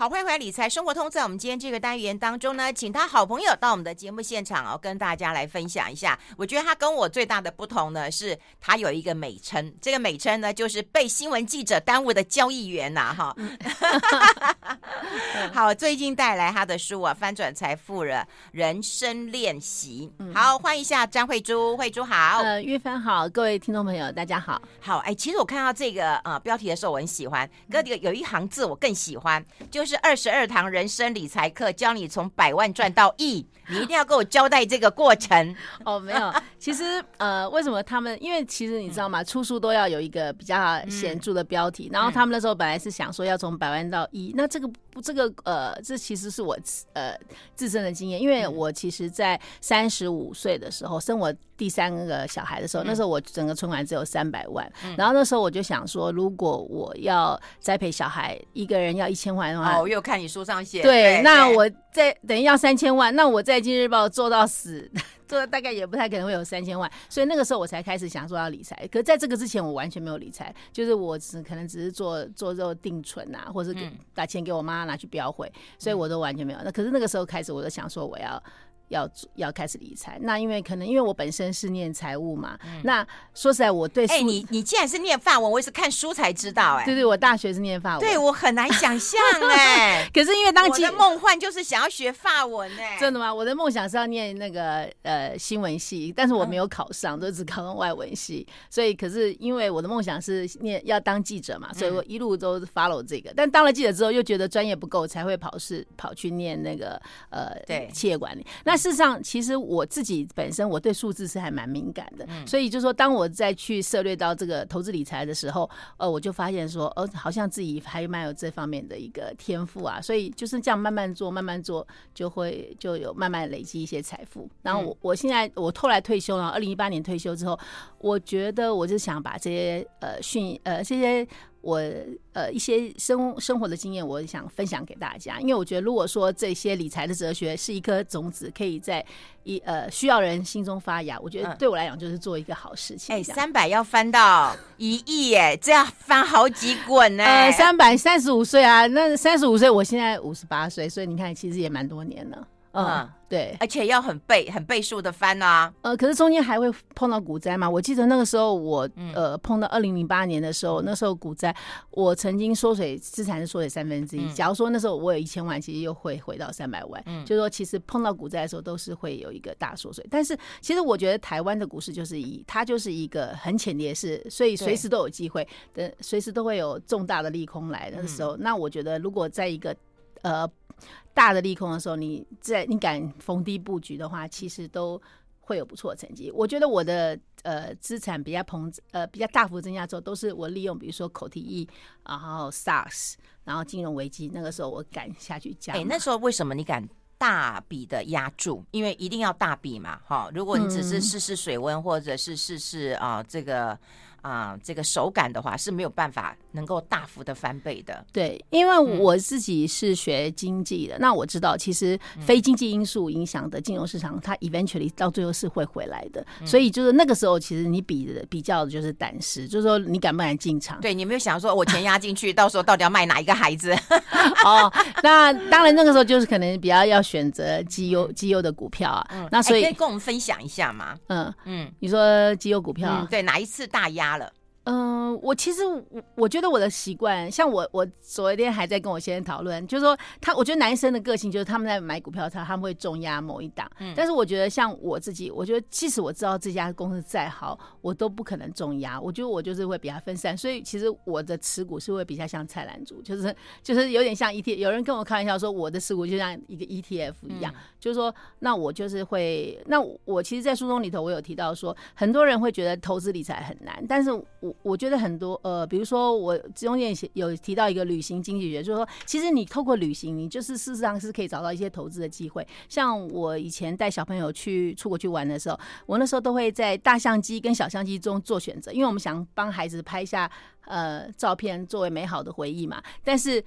好，欢迎回来理财生活通。在我们今天这个单元当中呢，请他好朋友到我们的节目现场哦，跟大家来分享一下。我觉得他跟我最大的不同呢，是他有一个美称，这个美称呢就是被新闻记者耽误的交易员呐，哈。好，最近带来他的书啊，《翻转财富的人生练习》。好，欢迎一下张慧珠，慧珠好。呃，玉芬好，各位听众朋友大家好。好，哎，其实我看到这个呃标题的时候，我很喜欢，哥有有一行字我更喜欢，就是。是二十二堂人生理财课，教你从百万赚到亿。你一定要给我交代这个过程 哦。没有，其实呃，为什么他们？因为其实你知道吗？出书都要有一个比较显著的标题。然后他们那时候本来是想说要从百万到亿。那这个这个呃，这其实是我呃自身的经验，因为我其实，在三十五岁的时候生我第三个小孩的时候，那时候我整个存款只有三百万。然后那时候我就想说，如果我要栽培小孩，一个人要一千万的话，哦，我又看你书上写，对，那我在等于要三千万，那我在。《经济日报》做到死，做到大概也不太可能会有三千万，所以那个时候我才开始想说要理财。可是在这个之前，我完全没有理财，就是我只可能只是做做肉定存啊，或者是把钱给我妈拿去标会，所以我都完全没有。那可是那个时候开始，我就想说我要。要要开始理财，那因为可能因为我本身是念财务嘛，嗯、那说实在我对，哎、欸，你你既然是念法文，我也是看书才知道、欸，哎，对对，我大学是念法文，对我很难想象、欸，哎，可是因为当时我的梦幻就是想要学法文、欸，哎，真的吗？我的梦想是要念那个呃新闻系，但是我没有考上，都、嗯、只考上外文系，所以可是因为我的梦想是念要当记者嘛，所以我一路都 follow 这个，嗯、但当了记者之后又觉得专业不够，才会跑是跑去念那个呃对。企业管理，那事实上其实。我自己本身我对数字是还蛮敏感的，所以就是说当我再去涉猎到这个投资理财的时候，呃，我就发现说，呃，好像自己还蛮有这方面的一个天赋啊，所以就是这样慢慢做，慢慢做，就会就有慢慢累积一些财富。然后我我现在我后来退休了，二零一八年退休之后，我觉得我就想把这些呃训呃这些。我呃一些生生活的经验，我想分享给大家。因为我觉得，如果说这些理财的哲学是一颗种子，可以在一呃需要人心中发芽，我觉得对我来讲就是做一个好事情。哎、嗯，三百要翻到一亿，哎，这要翻好几滚呢。呃，三百三十五岁啊，那三十五岁，我现在五十八岁，所以你看，其实也蛮多年了。嗯。嗯对，而且要很倍、很倍数的翻啊。呃，可是中间还会碰到股灾嘛？我记得那个时候我，我呃碰到二零零八年的时候，那时候股灾，我曾经缩水资产是缩水三分之一。假如说那时候我有一千万，其实又会回到三百万。嗯，就是说其实碰到股灾的时候，都是会有一个大缩水。但是其实我觉得台湾的股市就是一它就是一个很浅碟式，所以随时都有机会的，随时都会有重大的利空来的时候。那我觉得如果在一个呃。大的利空的时候，你在你敢逢低布局的话，其实都会有不错的成绩。我觉得我的呃资产比较膨呃比较大幅增加之后，都是我利用比如说口蹄疫，然后 SARS，然后金融危机那个时候我敢下去加。哎、欸，那时候为什么你敢大笔的压注？因为一定要大笔嘛，哈。如果你只是试试水温，或者是试试啊这个。啊、呃，这个手感的话是没有办法能够大幅的翻倍的。对，因为我自己是学经济的，嗯、那我知道其实非经济因素影响的金融市场，嗯、它 eventually 到最后是会回来的。嗯、所以就是那个时候，其实你比的比较的就是胆识，就是说你敢不敢进场？对，你没有想说我钱压进去，到时候到底要卖哪一个孩子？哦，那当然那个时候就是可能比较要选择绩优绩优的股票啊。嗯、那所以、欸、可以跟我们分享一下吗？嗯嗯，你说绩优股票、嗯，对，哪一次大压了？嗯，我其实我我觉得我的习惯，像我我昨天还在跟我先生讨论，就是说他，我觉得男生的个性就是他们在买股票，他他们会重压某一档。嗯，但是我觉得像我自己，我觉得即使我知道这家公司再好，我都不可能重压。我觉得我就是会比较分散，所以其实我的持股是会比较像菜篮族，就是就是有点像 ETF。有人跟我开玩笑说，我的持股就像一个 ETF 一样，嗯、就是说，那我就是会，那我其实，在书中里头我有提到说，很多人会觉得投资理财很难，但是我。我觉得很多呃，比如说我中间有提到一个旅行经济学，就是说，其实你透过旅行，你就是事实上是可以找到一些投资的机会。像我以前带小朋友去出国去玩的时候，我那时候都会在大相机跟小相机中做选择，因为我们想帮孩子拍下呃照片作为美好的回忆嘛。但是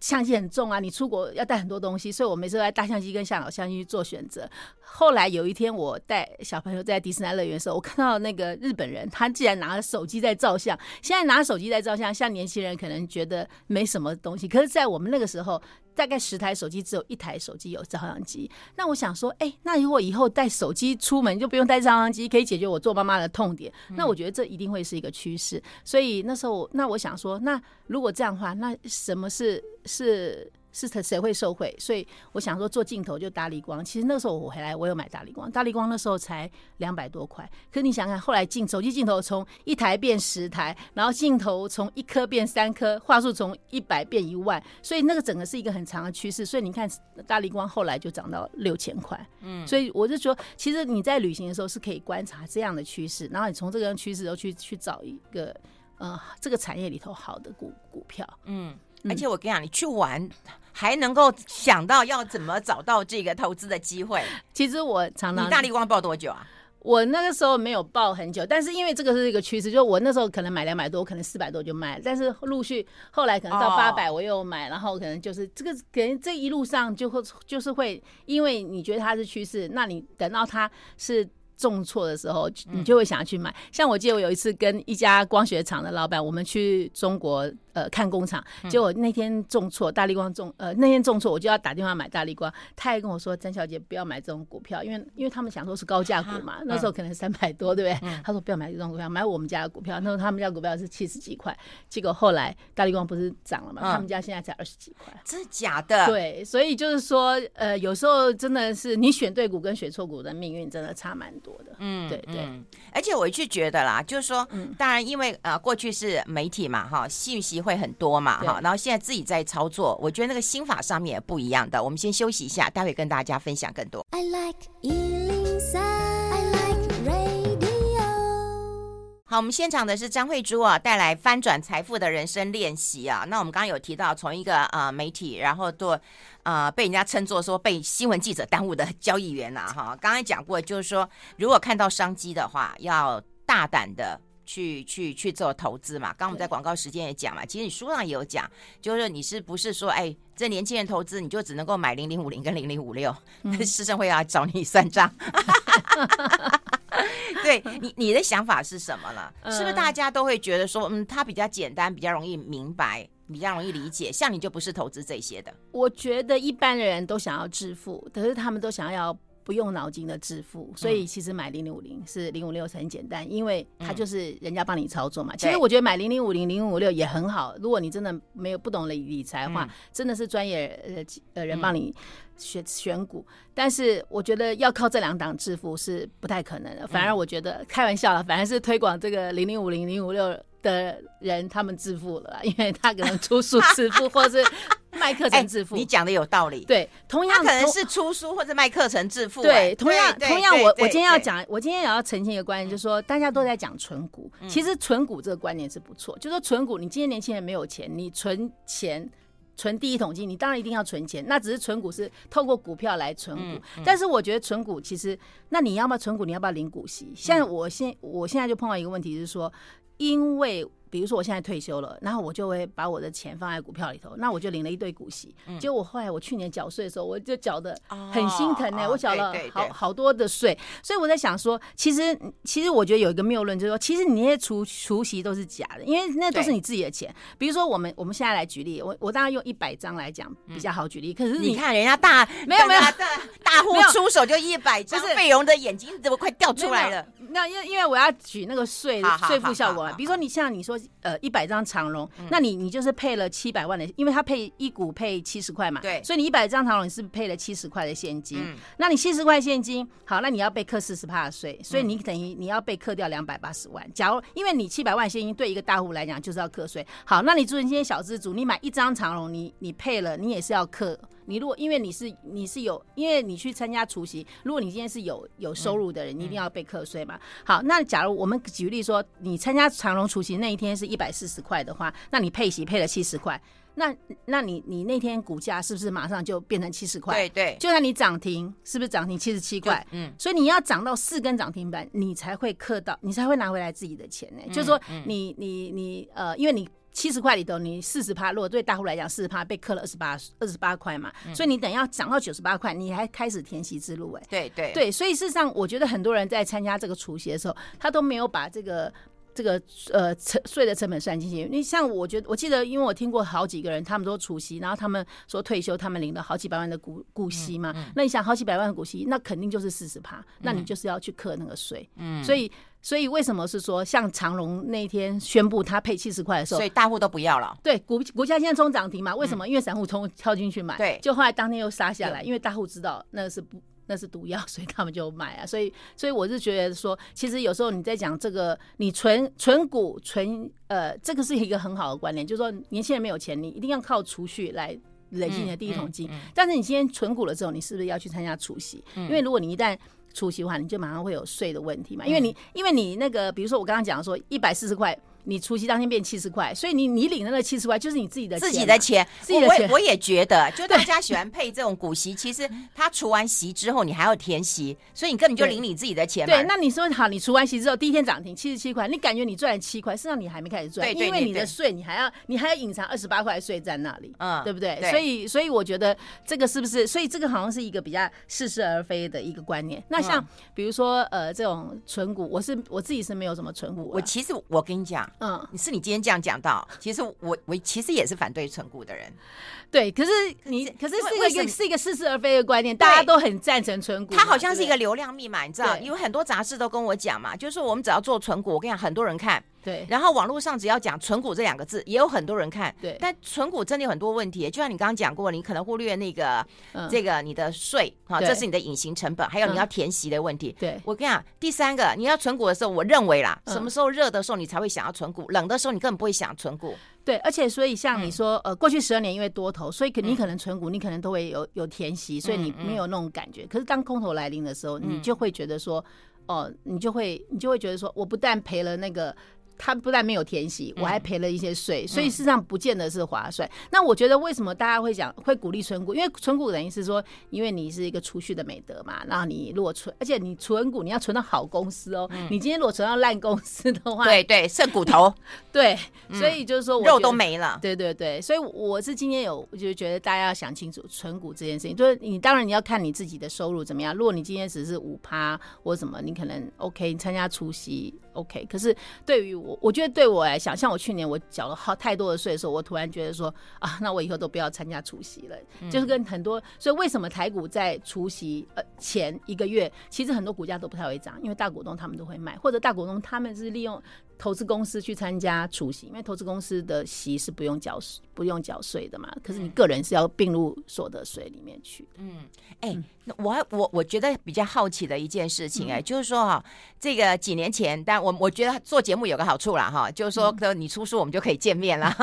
相机很重啊，你出国要带很多东西，所以我每次都在大相机跟小相机去做选择。后来有一天，我带小朋友在迪士尼乐园的时候，我看到那个日本人，他竟然拿着手机在照相。现在拿手机在照相，像年轻人可能觉得没什么东西，可是，在我们那个时候。大概十台手机，只有一台手机有照相机。那我想说，哎、欸，那如果以后带手机出门就不用带照相机，可以解决我做妈妈的痛点。那我觉得这一定会是一个趋势。所以那时候，那我想说，那如果这样的话，那什么是是？是谁会受贿？所以我想说做镜头就大力光。其实那时候我回来，我有买大力光，大力光那时候才两百多块。可是你想想，后来镜手机镜头从一台变十台，然后镜头从一颗变三颗，话术从一百变一万，所以那个整个是一个很长的趋势。所以你看大力光后来就涨到六千块。嗯，所以我就说，其实你在旅行的时候是可以观察这样的趋势，然后你从这个趋势都去去找一个呃这个产业里头好的股股票。嗯。而且我跟你讲，你去玩还能够想到要怎么找到这个投资的机会。其实我常常，你大力光报多久啊？我那个时候没有报很久，但是因为这个是一个趋势，就是我那时候可能买两百多，可能四百多就卖，但是陆续后来可能到八百我又买，然后可能就是这个可能这一路上就会就是会，因为你觉得它是趋势，那你等到它是。重挫的时候，你就会想要去买。像我记得我有一次跟一家光学厂的老板，我们去中国呃看工厂，结果那天重挫，大力光重呃那天重挫，我就要打电话买大力光。他还跟我说：“詹小姐不要买这种股票，因为因为他们想说是高价股嘛，那时候可能三百多，对不对？”他说：“不要买这种股票，买我们家的股票。”那时候他们家股票是七十几块，结果后来大力光不是涨了嘛？他们家现在才二十几块，真的假的？对，所以就是说，呃，有时候真的是你选对股跟选错股的命运真的差蛮多的。嗯，对对，而且我就觉得啦，就是说，当然因为呃过去是媒体嘛，哈，信息会很多嘛，哈，然后现在自己在操作，我觉得那个心法上面也不一样的。我们先休息一下，待会跟大家分享更多。I like 103, I like radio。好，我们现场的是张慧珠啊，带来翻转财富的人生练习啊。那我们刚刚有提到，从一个呃媒体，然后做。啊、呃，被人家称作说被新闻记者耽误的交易员呐、啊，哈，刚才讲过，就是说如果看到商机的话，要大胆的去去去做投资嘛。刚刚我们在广告时间也讲嘛，其实你书上也有讲，就是你是不是说，哎，这年轻人投资你就只能够买零零五零跟零零五六，市政会要找你算账。对你你的想法是什么呢？是不是大家都会觉得说，嗯，它比较简单，比较容易明白？比较容易理解，像你就不是投资这些的。我觉得一般的人都想要致富，可是他们都想要不用脑筋的致富，所以其实买零零五零是零五六是很简单，因为它就是人家帮你操作嘛。其实我觉得买零零五零零五六也很好，如果你真的没有不懂理理财的话，真的是专业呃呃人帮你选选股。但是我觉得要靠这两档致富是不太可能的，反而我觉得开玩笑了，反而是推广这个零零五零零五六。的人他们致富了，因为他可能出书致富，或者是卖课程致富。你讲的有道理，对，同样可能是出书或者卖课程致富。对，同样同样，我我今天要讲，我今天也要澄清一个观念，就是说大家都在讲存股，其实存股这个观念是不错，就是说存股，你今天年轻人没有钱，你存钱。存第一桶金，你当然一定要存钱。那只是存股是透过股票来存股，但是我觉得存股其实，那你要不要存股？你要不要领股息？现在我现我现在就碰到一个问题，就是说，因为。比如说我现在退休了，然后我就会把我的钱放在股票里头，那我就领了一堆股息。结果我后来我去年缴税的时候，我就缴的很心疼呢、欸，我缴了好好多的税。所以我在想说，其实其实我觉得有一个谬论，就是说，其实你那些除除息都是假的，因为那都是你自己的钱。比如说我们我们现在来举例，我我当然用一百张来讲比较好举例。可是你看人家大没有没有大 户出手就一百张，费荣的眼睛怎么快掉出来了？那因为因为我要举那个税税负效果嘛，比如说你像你说。呃，一百张长荣，那你你就是配了七百万的，因为他配一股配七十块嘛，对，所以你一百张长荣你是配了七十块的现金，嗯、那你七十块现金，好，那你要被课四十趴的税，所以你等于你要被课掉两百八十万。假如因为你七百万现金对一个大户来讲就是要课税，好，那你做今天小资主，你买一张长荣，你你配了，你也是要课。你如果因为你是你是有，因为你去参加除夕，如果你今天是有有收入的人，你一定要被课税嘛。好，那假如我们举例说，你参加长隆除夕那一天是一百四十块的话，那你配息配了七十块，那那你你那天股价是不是马上就变成七十块？对对，就算你涨停，是不是涨停七十七块？嗯，所以你要涨到四根涨停板，你才会课到，你才会拿回来自己的钱呢。就是说你你你呃，因为你。七十块里头，你四十趴，如果对大户来讲，四十趴被克了二十八二十八块嘛，嗯、所以你等要涨到九十八块，你还开始填息之路哎、欸。对对对，所以事实上，我觉得很多人在参加这个除息的时候，他都没有把这个这个呃成税的成本算进去。你像我觉得，我记得，因为我听过好几个人，他们都除息，然后他们说退休，他们领了好几百万的股股息嘛。嗯嗯、那你想，好几百万的股息，那肯定就是四十趴，那你就是要去克那个税。嗯，所以所以为什么是说，像长隆那一天宣布他配七十块的时候，所以大户都不要了。对，股股价现在冲涨停嘛？为什么？嗯、因为散户冲跳进去买，对，就后来当天又杀下来，因为大户知道那个是不。那是毒药，所以他们就买啊。所以，所以我是觉得说，其实有时候你在讲这个，你存存股存，呃，这个是一个很好的观念，就是说年轻人没有钱，你一定要靠储蓄来累积你的第一桶金。但是你今天存股了之后，你是不是要去参加除息？嗯、因为如果你一旦除息的话，你就马上会有税的问题嘛。因为你，嗯、因为你那个，比如说我刚刚讲说一百四十块。你除夕当天变七十块，所以你你领的那七十块就是你自己的自己的钱。我我也觉得，就大家喜欢配这种股息，其实他除完息之后，你还要填息，所以你根本就领你自己的钱嘛。对，那你说好，你除完息之后第一天涨停七十七块，你感觉你赚了七块，实际上你还没开始赚，因为你的税你还要你还要隐藏二十八块税在那里，嗯，对不对？所以所以我觉得这个是不是？所以这个好像是一个比较似是而非的一个观念。那像比如说呃这种存股，我是我自己是没有什么存股。我其实我跟你讲，嗯，你是你今天。这样讲到，其实我我其实也是反对存股的人，对。可是你可是是一个是一个似是而非的观念，大家都很赞成存股。它好像是一个流量密码，你知道？因为很多杂志都跟我讲嘛，就是我们只要做存股，我跟你讲，很多人看。对。然后网络上只要讲存股这两个字，也有很多人看。对。但存股真的有很多问题，就像你刚刚讲过，你可能忽略那个这个你的税啊，这是你的隐形成本，还有你要填息的问题。对。我跟你讲，第三个你要存股的时候，我认为啦，什么时候热的时候你才会想要存股，冷的时候你根本不会想存股。对，而且所以像你说，呃，过去十二年因为多头，所以可你可能存股，你可能都会有有填息，所以你没有那种感觉。可是当空头来临的时候，你就会觉得说，哦，你就会你就会觉得说，我不但赔了那个。他不但没有填息，我还赔了一些税，嗯、所以事实上不见得是划算。嗯、那我觉得为什么大家会讲会鼓励存股？因为存股等于是说，因为你是一个储蓄的美德嘛。然后你如果存，而且你存股你要存到好公司哦。嗯、你今天如果存到烂公司的话，对对，剩骨头。对，所以就是说我肉都没了。对对对，所以我是今天有，我就觉得大家要想清楚存股这件事情。就是你当然你要看你自己的收入怎么样。如果你今天只是五趴或什么，你可能 OK，你参加除息。OK，可是对于我，我觉得对我来讲，像我去年我缴了好太多的税的时候，我突然觉得说啊，那我以后都不要参加除夕了。嗯、就是跟很多，所以为什么台股在除夕呃前一个月，其实很多股价都不太会涨，因为大股东他们都会卖，或者大股东他们是利用。投资公司去参加除息，因为投资公司的息是不用缴税、不用缴税的嘛。可是你个人是要并入所得税里面去。嗯，哎、欸，那我我我觉得比较好奇的一件事情、欸，哎、嗯，就是说哈，这个几年前，但我我觉得做节目有个好处啦，哈，就是说，你出书我们就可以见面了。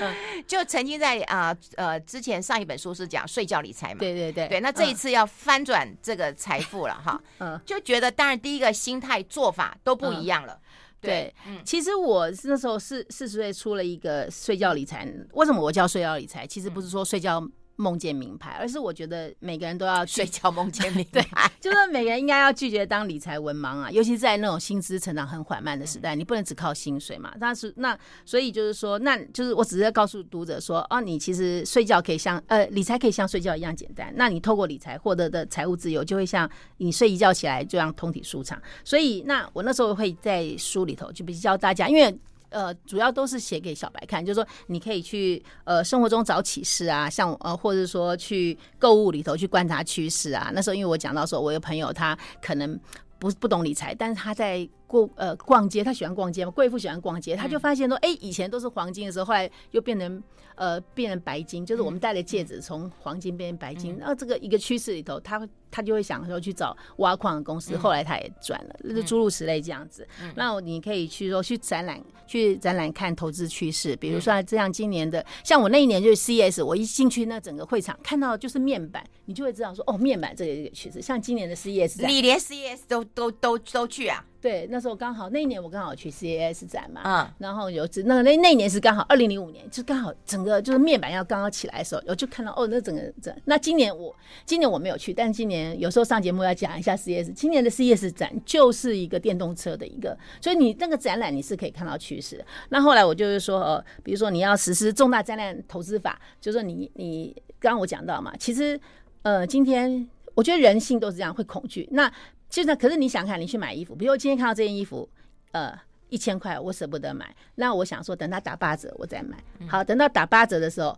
嗯、就曾经在啊呃，呃之前上一本书是讲睡觉理财嘛，对对对，对。那这一次要翻转这个财富了哈，嗯，就觉得当然第一个心态做法都不一样了。嗯对，嗯，其实我那时候四四十岁出了一个睡觉理财，为什么我叫睡觉理财？其实不是说睡觉。梦见名牌，而是我觉得每个人都要 睡觉梦见名牌，对，就是每个人应该要拒绝当理财文盲啊，尤其是在那种薪资成长很缓慢的时代，你不能只靠薪水嘛。但是那所以就是说，那就是我只是要告诉读者说，哦，你其实睡觉可以像呃理财可以像睡觉一样简单。那你透过理财获得的财务自由，就会像你睡一觉起来这样通体舒畅。所以那我那时候会在书里头就比较教大家，因为。呃，主要都是写给小白看，就是说你可以去呃生活中找启示啊，像呃或者说去购物里头去观察趋势啊。那时候因为我讲到说，我有朋友他可能不不懂理财，但是他在过呃逛街，他喜欢逛街嘛，贵妇喜欢逛街，他就发现说，哎、欸，以前都是黄金的时候，后来又变成呃变成白金，就是我们戴的戒指从黄金变成白金，然后这个一个趋势里头，他会。他就会想说去找挖矿的公司，后来他也转了，就是诸如此类这样子。那你可以去说去展览，去展览看投资趋势，比如说这样今年的，像我那一年就是 CES，我一进去那整个会场看到就是面板，你就会知道说哦，面板这个一个趋势。像今年的 CES，你连 CES 都都都都去啊？对，那时候刚好那一年我刚好去 CES 展嘛，嗯，然后有那那那一年是刚好二零零五年，就刚好整个就是面板要刚刚起来的时候，我就看到哦，那整个展。那今年我今年我没有去，但今年。有时候上节目要讲一下 CES，今年的 CES 展就是一个电动车的一个，所以你那个展览你是可以看到趋势。那后来我就是说，呃，比如说你要实施重大灾难投资法，就是说你你刚刚我讲到嘛，其实呃，今天我觉得人性都是这样，会恐惧。那现在可是你想看，你去买衣服，比如我今天看到这件衣服，呃。一千块，我舍不得买。那我想说，等它打八折我再买。好，等到打八折的时候，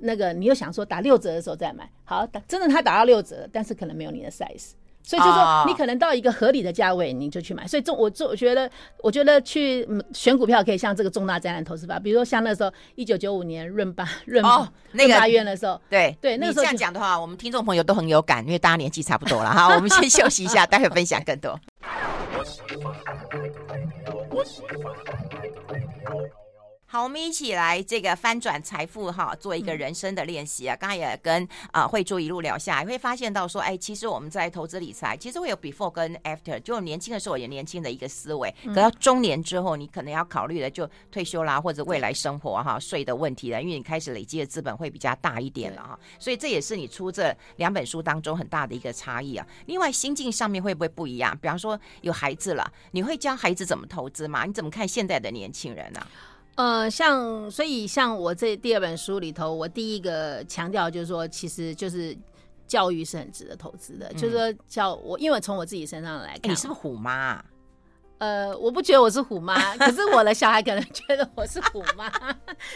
那个你又想说打六折的时候再买。好，打真的它打到六折，但是可能没有你的 size。所以就说，你可能到一个合理的价位，你就去买。所以重我做，我觉得，我觉得去选股票可以像这个重大灾难投资法，比如说像那时候一九九五年润八 润哦那个大院的时候，对对，那个时候这样讲的话，我们听众朋友都很有感，因为大家年纪差不多了 哈。我们先休息一下，待会分享更多。好，我们一起来这个翻转财富哈，做一个人生的练习啊。刚才也跟啊慧珠一路聊下来，会发现到说，哎，其实我们在投资理财，其实会有 before 跟 after，就年轻的时候也年轻的一个思维，可到中年之后，你可能要考虑的就退休啦，或者未来生活哈税的问题了，因为你开始累积的资本会比较大一点了哈。所以这也是你出这两本书当中很大的一个差异啊。另外，心境上面会不会不一样？比方说有孩子了，你会教孩子怎么投资吗？你怎么看现在的年轻人呢、啊？呃，像所以像我这第二本书里头，我第一个强调就是说，其实就是教育是很值得投资的，嗯、就是说教我，因为从我自己身上来看，欸、你是不是虎妈、啊？呃，我不觉得我是虎妈，可是我的小孩可能觉得我是虎妈。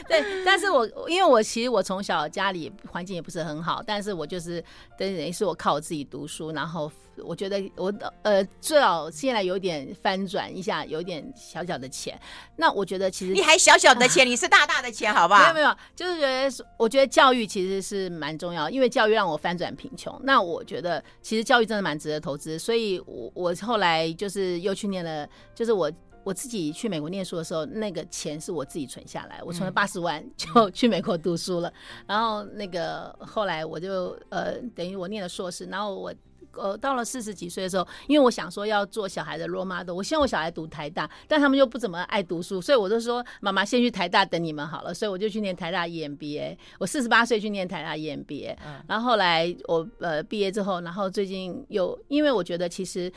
对，但是我因为我其实我从小家里环境也不是很好，但是我就是等于是我靠我自己读书，然后我觉得我呃最好现在有点翻转一下，有点小小的钱。那我觉得其实你还小小的钱，啊、你是大大的钱，好不好？没有没有，就是觉得我觉得教育其实是蛮重要，因为教育让我翻转贫穷。那我觉得其实教育真的蛮值得投资，所以我我后来就是又去念了。就是我我自己去美国念书的时候，那个钱是我自己存下来，我存了八十万就去美国读书了。然后那个后来我就呃等于我念了硕士，然后我呃到了四十几岁的时候，因为我想说要做小孩的 role model，我希望我小孩读台大，但他们又不怎么爱读书，所以我就说妈妈先去台大等你们好了，所以我就去念台大 EMBA。我四十八岁去念台大 EMBA，然后后来我呃毕业之后，然后最近又因为我觉得其实。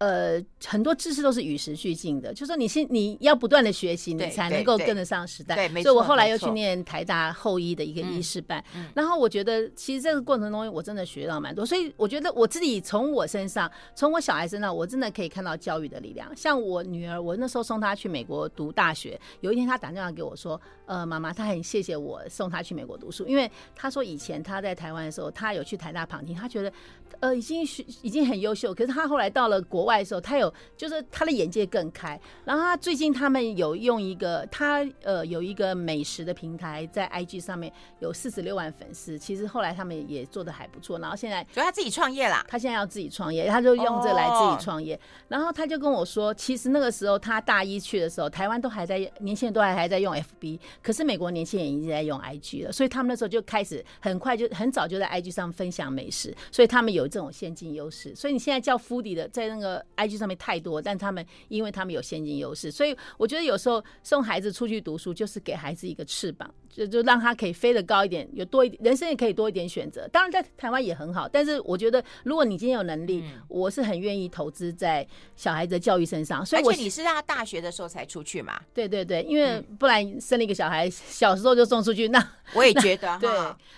呃，很多知识都是与时俱进的，就是说你先你要不断的学习，你才能够跟得上时代。对，所以我后来又去念台大后医的一个医师班，然后我觉得其实这个过程中我真的学到蛮多，所以我觉得我自己从我身上，从我小孩身上，我真的可以看到教育的力量。像我女儿，我那时候送她去美国读大学，有一天她打电话给我说，呃，妈妈，她很谢谢我送她去美国读书，因为她说以前她在台湾的时候，她有去台大旁听，她觉得呃已经学已经很优秀，可是她后来到了国外。的时候，他有就是他的眼界更开。然后他最近他们有用一个他呃有一个美食的平台，在 IG 上面有四十六万粉丝。其实后来他们也做的还不错。然后现在就他自己创业啦，他现在要自己创业，他就用这来自己创业。然后他就跟我说，其实那个时候他大一去的时候，台湾都还在年轻人都还还在用 FB，可是美国年轻人已经在用 IG 了。所以他们那时候就开始很快就很早就在 IG 上分享美食，所以他们有这种先进优势。所以你现在叫 Foodie 的在那个。IG 上面太多，但他们因为他们有现金优势，所以我觉得有时候送孩子出去读书，就是给孩子一个翅膀，就就让他可以飞得高一点，有多一点人生也可以多一点选择。当然在台湾也很好，但是我觉得如果你今天有能力，嗯、我是很愿意投资在小孩子的教育身上。所以我，而且你是让他大学的时候才出去嘛？对对对，因为不然生了一个小孩，小时候就送出去，那我也觉得对。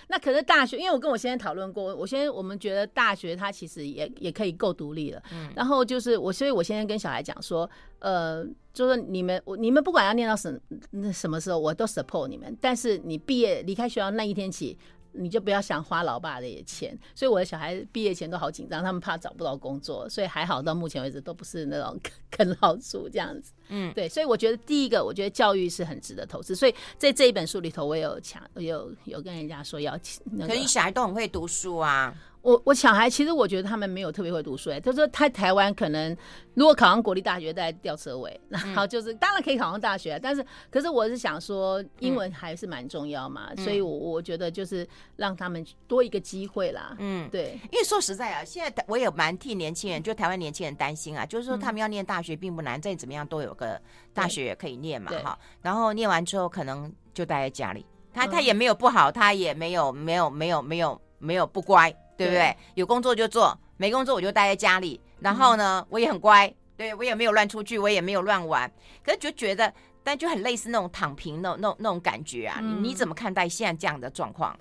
那可是大学，因为我跟我先生讨论过，我先我们觉得大学他其实也也可以够独立了。嗯，然后就是。我所以，我先生跟小孩讲说，呃，就是你们，你们不管要念到什那什么时候，我都 support 你们。但是你毕业离开学校那一天起，你就不要想花老爸的钱。所以我的小孩毕业前都好紧张，他们怕找不到工作，所以还好到目前为止都不是那种 啃老族这样子。嗯，对。所以我觉得第一个，我觉得教育是很值得投资。所以在这一本书里头，我有强有有跟人家说要，那个，可是小孩都很会读书啊。我我小孩其实我觉得他们没有特别会读书哎，他说他台湾可能如果考上国立大学在吊车尾，然后就是当然可以考上大学，但是可是我是想说英文还是蛮重要嘛，所以我我觉得就是让他们多一个机会啦。嗯，对，因为说实在啊，现在我也蛮替年轻人，就台湾年轻人担心啊，就是说他们要念大学并不难，再怎么样都有个大学也可以念嘛哈，然后念完之后可能就待在家里，他他也没有不好，他也没有没有没有没有没有不乖。对不对？有工作就做，没工作我就待在家里。然后呢，嗯、我也很乖，对，我也没有乱出去，我也没有乱玩。可是就觉得，但就很类似那种躺平那种那种那种感觉啊。你怎么看待现在这样的状况？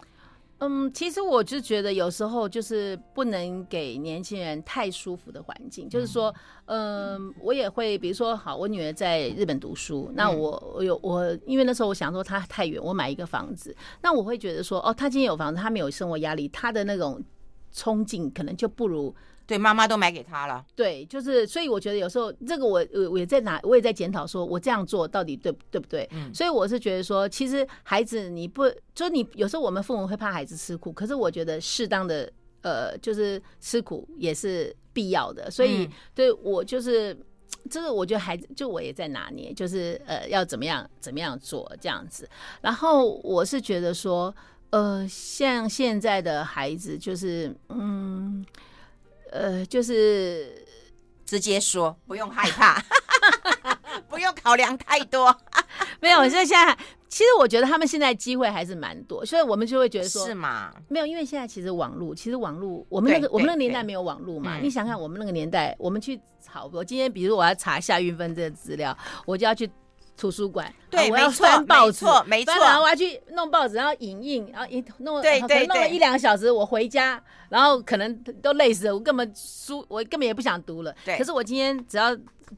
嗯，其实我就觉得有时候就是不能给年轻人太舒服的环境，嗯、就是说，嗯，我也会，比如说，好，我女儿在日本读书，那我我有我，因为那时候我想说她太远，我买一个房子，那我会觉得说，哦，她今天有房子，她没有生活压力，她的那种冲劲可能就不如。对，妈妈都买给他了。对，就是，所以我觉得有时候这个我我我也在拿，我也在检讨，说我这样做到底对对不对？嗯，所以我是觉得说，其实孩子你不，就你有时候我们父母会怕孩子吃苦，可是我觉得适当的呃，就是吃苦也是必要的。所以对我就是，这个我觉得孩子就我也在拿捏，就是呃要怎么样怎么样做这样子。然后我是觉得说，呃，像现在的孩子就是嗯。呃，就是直接说，不用害怕，不用考量太多。没有，所以现在其实我觉得他们现在机会还是蛮多，所以我们就会觉得说，是吗？没有，因为现在其实网络，其实网络，我们那个我们那个年代没有网络嘛。你想想，我们那个年代，我们去炒，我今天比如我要查夏运芬这个资料，我就要去。图书馆，对，我要穿报纸，没错，然后我要去弄报纸，然后影印，然后一弄，对对，弄了一两个小时，我回家，然后可能都累死了，我根本书我根本也不想读了。对，可是我今天只要。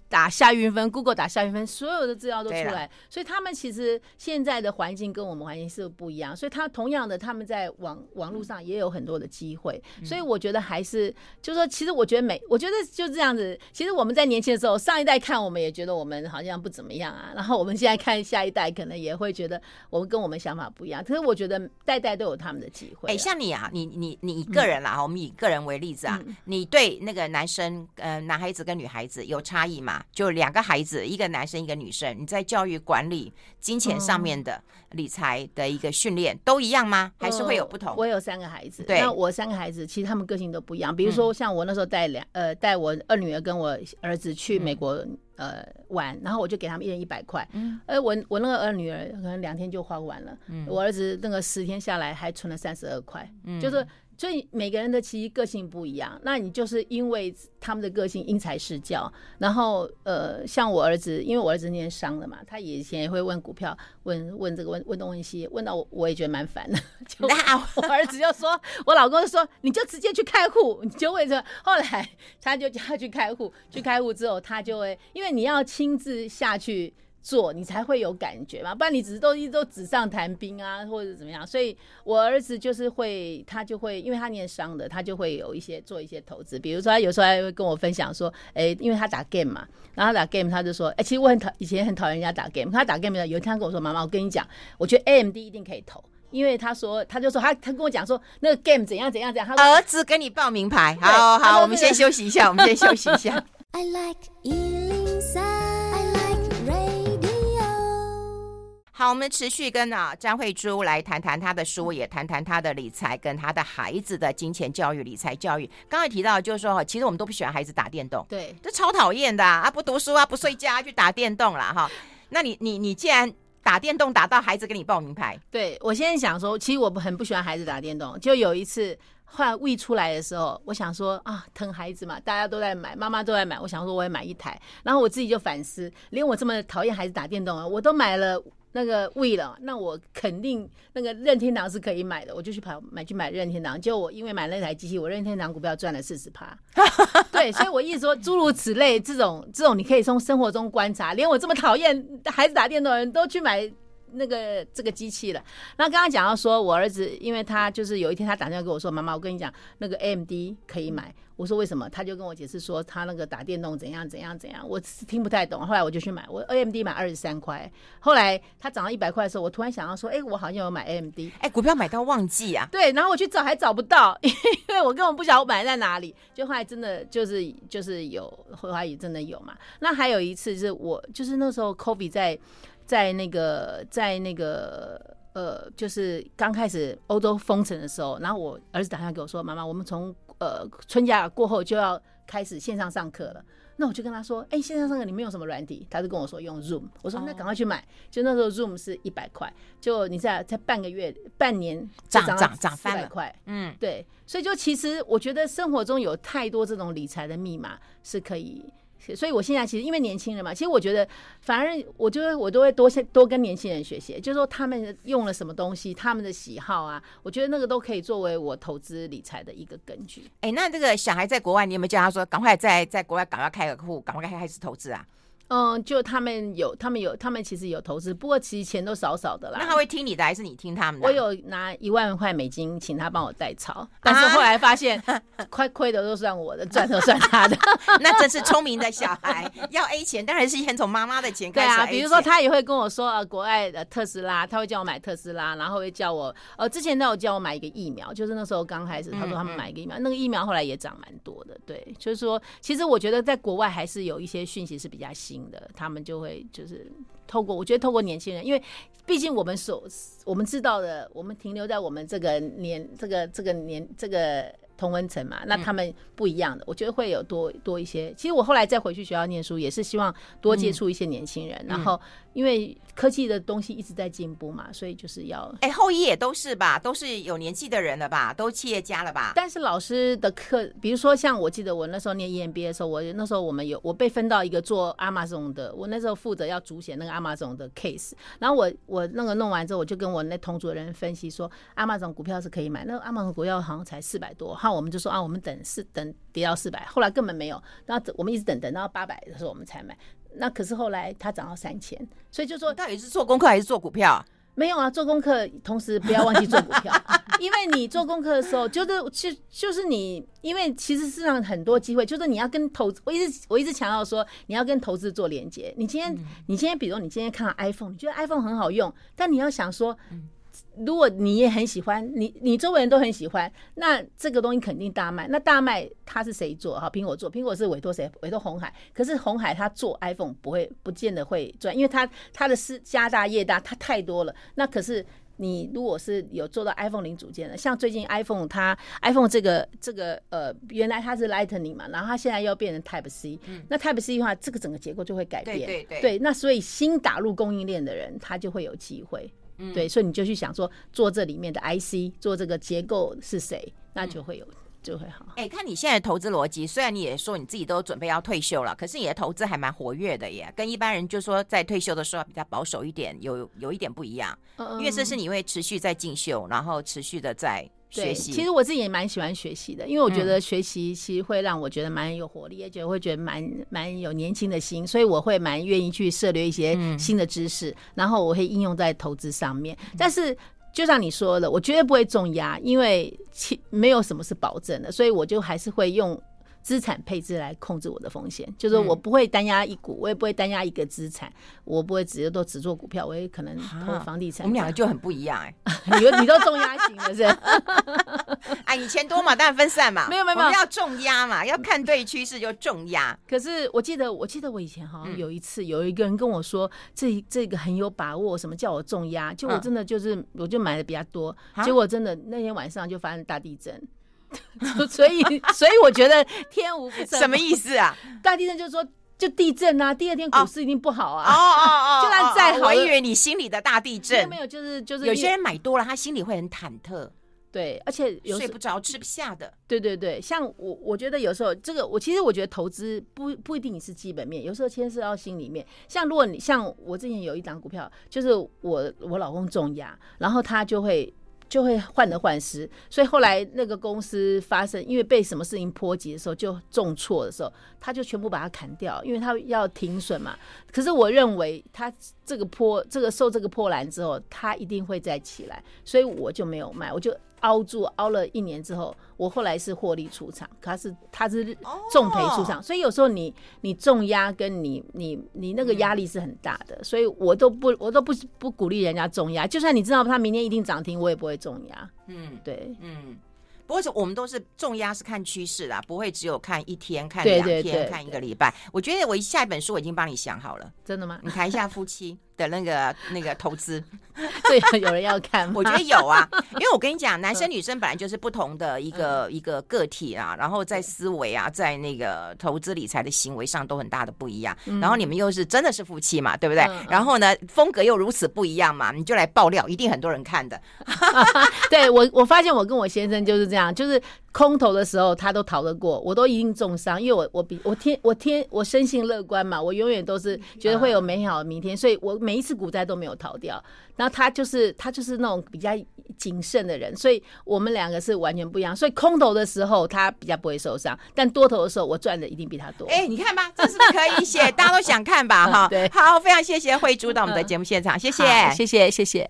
打夏云芬，Google 打夏云芬，所有的资料都出来，所以他们其实现在的环境跟我们环境是不一样，所以他同样的他们在网网络上也有很多的机会，所以我觉得还是就是说，其实我觉得每我觉得就这样子，其实我们在年轻的时候，上一代看我们也觉得我们好像不怎么样啊，然后我们现在看下一代，可能也会觉得我们跟我们想法不一样，可是我觉得代代都有他们的机会。哎，像你啊，你你你一个人啦，我们以个人为例子啊，你对那个男生呃男孩子跟女孩子有差异吗？就两个孩子，一个男生，一个女生，你在教育、管理、金钱上面的理财的一个训练都一样吗？还是会有不同？我有三个孩子，对，那我三个孩子其实他们个性都不一样。比如说像我那时候带两呃带我二女儿跟我儿子去美国呃玩，然后我就给他们一人一百块，嗯，哎我我那个二女儿可能两天就花完了，嗯，我儿子那个十天下来还存了三十二块，嗯，就是。所以每个人的其实个性不一样，那你就是因为他们的个性因材施教，然后呃，像我儿子，因为我儿子念商的嘛，他以前也会问股票，问问这个问问东问西，问到我我也觉得蛮烦的。那我儿子就说，我老公就说，你就直接去开户，你就会说。后来他就叫他去开户，去开户之后他就会，因为你要亲自下去。做你才会有感觉嘛，不然你只是都一都纸上谈兵啊，或者怎么样。所以我儿子就是会，他就会，因为他念商的，他就会有一些做一些投资。比如说，他有时候还会跟我分享说，哎、欸，因为他打 game 嘛，然后他打 game，他就说，哎、欸，其实我很讨以前很讨厌人家打 game。他打 game 的有一天他跟我说，妈妈，我跟你讲，我觉得 AMD 一定可以投，因为他说，他就说他他跟我讲说，那个 game 怎样怎样怎样。他儿子给你报名牌，好好，我们先休息一下，我们先休息一下。I like 好，我们持续跟啊张慧珠来谈谈她的书，也谈谈她的理财跟她的孩子的金钱教育、理财教育。刚才提到就是说，其实我们都不喜欢孩子打电动，对，这超讨厌的啊！不读书啊，不睡觉啊，去打电动啦哈。那你你你既然打电动打到孩子给你报名牌，对，我现在想说，其实我很不喜欢孩子打电动。就有一次换 Wii 出来的时候，我想说啊，疼孩子嘛，大家都在买，妈妈都在买，我想说我也买一台。然后我自己就反思，连我这么讨厌孩子打电动啊，我都买了。那个 Wii 了，那我肯定那个任天堂是可以买的，我就去跑买去买任天堂。结果我因为买那台机器，我任天堂股票赚了四十趴。对，所以我一直说，诸如此类这种这种，你可以从生活中观察，连我这么讨厌孩子打电动的人都去买那个这个机器了。那刚刚讲到说，我儿子因为他就是有一天他打电话跟我说：“妈妈，我跟你讲，那个 AMD 可以买。”我说为什么？他就跟我解释说他那个打电动怎样怎样怎样，我听不太懂。后来我就去买，我 AMD 买二十三块。后来它涨到一百块的时候，我突然想到说，哎，我好像有买 AMD，哎，股票买到忘记啊。对，然后我去找还找不到，因为我根本不晓得我买在哪里。就后来真的就是就是有，后来也真的有嘛。那还有一次是我就是那时候 COVID 在在那个在那个呃，就是刚开始欧洲封城的时候，然后我儿子打电话给我说，妈妈，我们从呃，春假过后就要开始线上上课了。那我就跟他说：“哎、欸，线上上课你们用什么软体？”他就跟我说用 Zoom。我说：“那赶快去买。”就那时候 Zoom 是一百块，就你在才半个月、半年涨涨涨翻了块。嗯，对。所以就其实我觉得生活中有太多这种理财的密码是可以所以我现在其实因为年轻人嘛，其实我觉得反而我就是我都会多多跟年轻人学习，就是说他们用了什么东西，他们的喜好啊，我觉得那个都可以作为我投资理财的一个根据。哎，那这个小孩在国外，你有没有叫他说赶快在在国外赶快开个户，赶快开开始投资啊？嗯，就他们有，他们有，他们其实有投资，不过其实钱都少少的啦。那他会听你的还是你听他们的？我有拿一万块美金请他帮我代操，但是后来发现，亏亏的都算我的，赚的算他的。那真是聪明的小孩，要 A 钱当然是先从妈妈的钱开始。对啊，比如说他也会跟我说，呃，国外的特斯拉，他会叫我买特斯拉，然后会叫我，呃，之前他有叫我买一个疫苗，就是那时候刚开始，他说他们买一个疫苗，嗯嗯那个疫苗后来也涨蛮多的。对，就是说，其实我觉得在国外还是有一些讯息是比较新的，他们就。就会就是透过，我觉得透过年轻人，因为毕竟我们所我们知道的，我们停留在我们这个年这个这个年这个同温层嘛，那他们不一样的，我觉得会有多多一些。其实我后来再回去学校念书，也是希望多接触一些年轻人，然后因为。科技的东西一直在进步嘛，所以就是要哎，后一也都是吧，都是有年纪的人了吧，都企业家了吧。但是老师的课，比如说像我记得我那时候念 EMBA 的时候，我那时候我们有我被分到一个做 Amazon 的，我那时候负责要主写那个 Amazon 的 case。然后我我那个弄完之后，我就跟我那同组的人分析说，Amazon 股票是可以买，那个 Amazon 股票好像才四百多，然后我们就说啊，我们等四等跌到四百，后来根本没有，然后我们一直等等到八百的时候我们才买。那可是后来它涨到三千，所以就说到底是做功课还是做股票啊？没有啊，做功课同时不要忘记做股票，因为你做功课的时候，就是就就是你，因为其实市场很多机会，就是你要跟投资，我一直我一直强调说，你要跟投资做连接。你今天你今天比如你今天看到 iPhone，你觉得 iPhone 很好用，但你要想说。如果你也很喜欢，你你周围人都很喜欢，那这个东西肯定大卖。那大卖它是谁做？哈，苹果做，苹果是委托谁？委托红海。可是红海它做 iPhone 不会，不见得会赚，因为它它的是家大业大，它太多了。那可是你如果是有做到 iPhone 零组件的，像最近 iPhone 它 iPhone 这个这个呃，原来它是 Lightning 嘛，然后它现在又变成 Type C，嗯，那 Type C 的话，这个整个结构就会改变。对对对，对。那所以新打入供应链的人，他就会有机会。嗯、对，所以你就去想说，做这里面的 IC，做这个结构是谁，那就会有，嗯、就会好。哎、欸，看你现在的投资逻辑，虽然你也说你自己都准备要退休了，可是你的投资还蛮活跃的耶，跟一般人就说在退休的时候比较保守一点，有有一点不一样。嗯，因为这是你会持续在进修，然后持续的在。学习，其实我自己也蛮喜欢学习的，因为我觉得学习其实会让我觉得蛮有活力，也觉得会觉得蛮蛮有年轻的心，所以我会蛮愿意去涉猎一些新的知识，然后我会应用在投资上面。但是就像你说的，我绝对不会重压，因为其没有什么是保证的，所以我就还是会用。资产配置来控制我的风险，就是我不会单押一股，我也不会单押一个资产，我不会直接都只做股票，我也可能投房地产。我们两个就很不一样 哎、欸，你你都重压型的是？哎，你钱多嘛，当然分散嘛。没有没有没有，要重压嘛，要看对趋势就重压。可是我记得，我记得我以前好像有一次，有一个人跟我说，这这个很有把握，什么叫我重压？就我真的就是，我就买的比较多，结果真的那天晚上就发生大地震。所以，所以我觉得天无。什么意思啊？大地震就是说，就地震啊，第二天股市一定不好啊。哦哦哦，就算再好，我以为你心里的大地震。没有，就是就是有些人买多了，他心里会很忐忑。对，而且有睡不着、吃不下的。对对对，像我，我觉得有时候这个，我其实我觉得投资不不一定是基本面，有时候牵涉到心里面。像如果你像我之前有一档股票，就是我我老公重压，然后他就会。就会患得患失，所以后来那个公司发生，因为被什么事情波及的时候，就重挫的时候，他就全部把它砍掉，因为他要停损嘛。可是我认为他这个波，这个受这个波澜之后，他一定会再起来，所以我就没有卖，我就。凹住凹了一年之后，我后来是获利出场，可是他是重赔出场，oh. 所以有时候你你重压跟你你你那个压力是很大的，所以我都不我都不不鼓励人家重压，就算你知道它明天一定涨停，我也不会重压。嗯，对，嗯。不过，我们都是重压，是看趋势啦，不会只有看一天、看两天、对对对看一个礼拜。我觉得我下一本书我已经帮你想好了，真的吗？你谈一下夫妻的那个那个投资，对，有人要看吗？我觉得有啊，因为我跟你讲，男生女生本来就是不同的一个、嗯、一个个体啊，然后在思维啊，在那个投资理财的行为上都很大的不一样。嗯、然后你们又是真的是夫妻嘛，对不对？嗯、然后呢，风格又如此不一样嘛，你就来爆料，一定很多人看的。对我，我发现我跟我先生就是这样，就是。空头的时候他都逃得过，我都一定重伤，因为我我比我天我天我生性乐观嘛，我永远都是觉得会有美好的明天，所以我每一次股灾都没有逃掉。然后他就是他就是那种比较谨慎的人，所以我们两个是完全不一样。所以空头的时候他比较不会受伤，但多头的时候我赚的一定比他多。哎，你看吧，这是不是可以写？大家都想看吧？哈，对，好，非常谢谢慧珠到我们的节目现场，谢谢，谢谢，谢谢。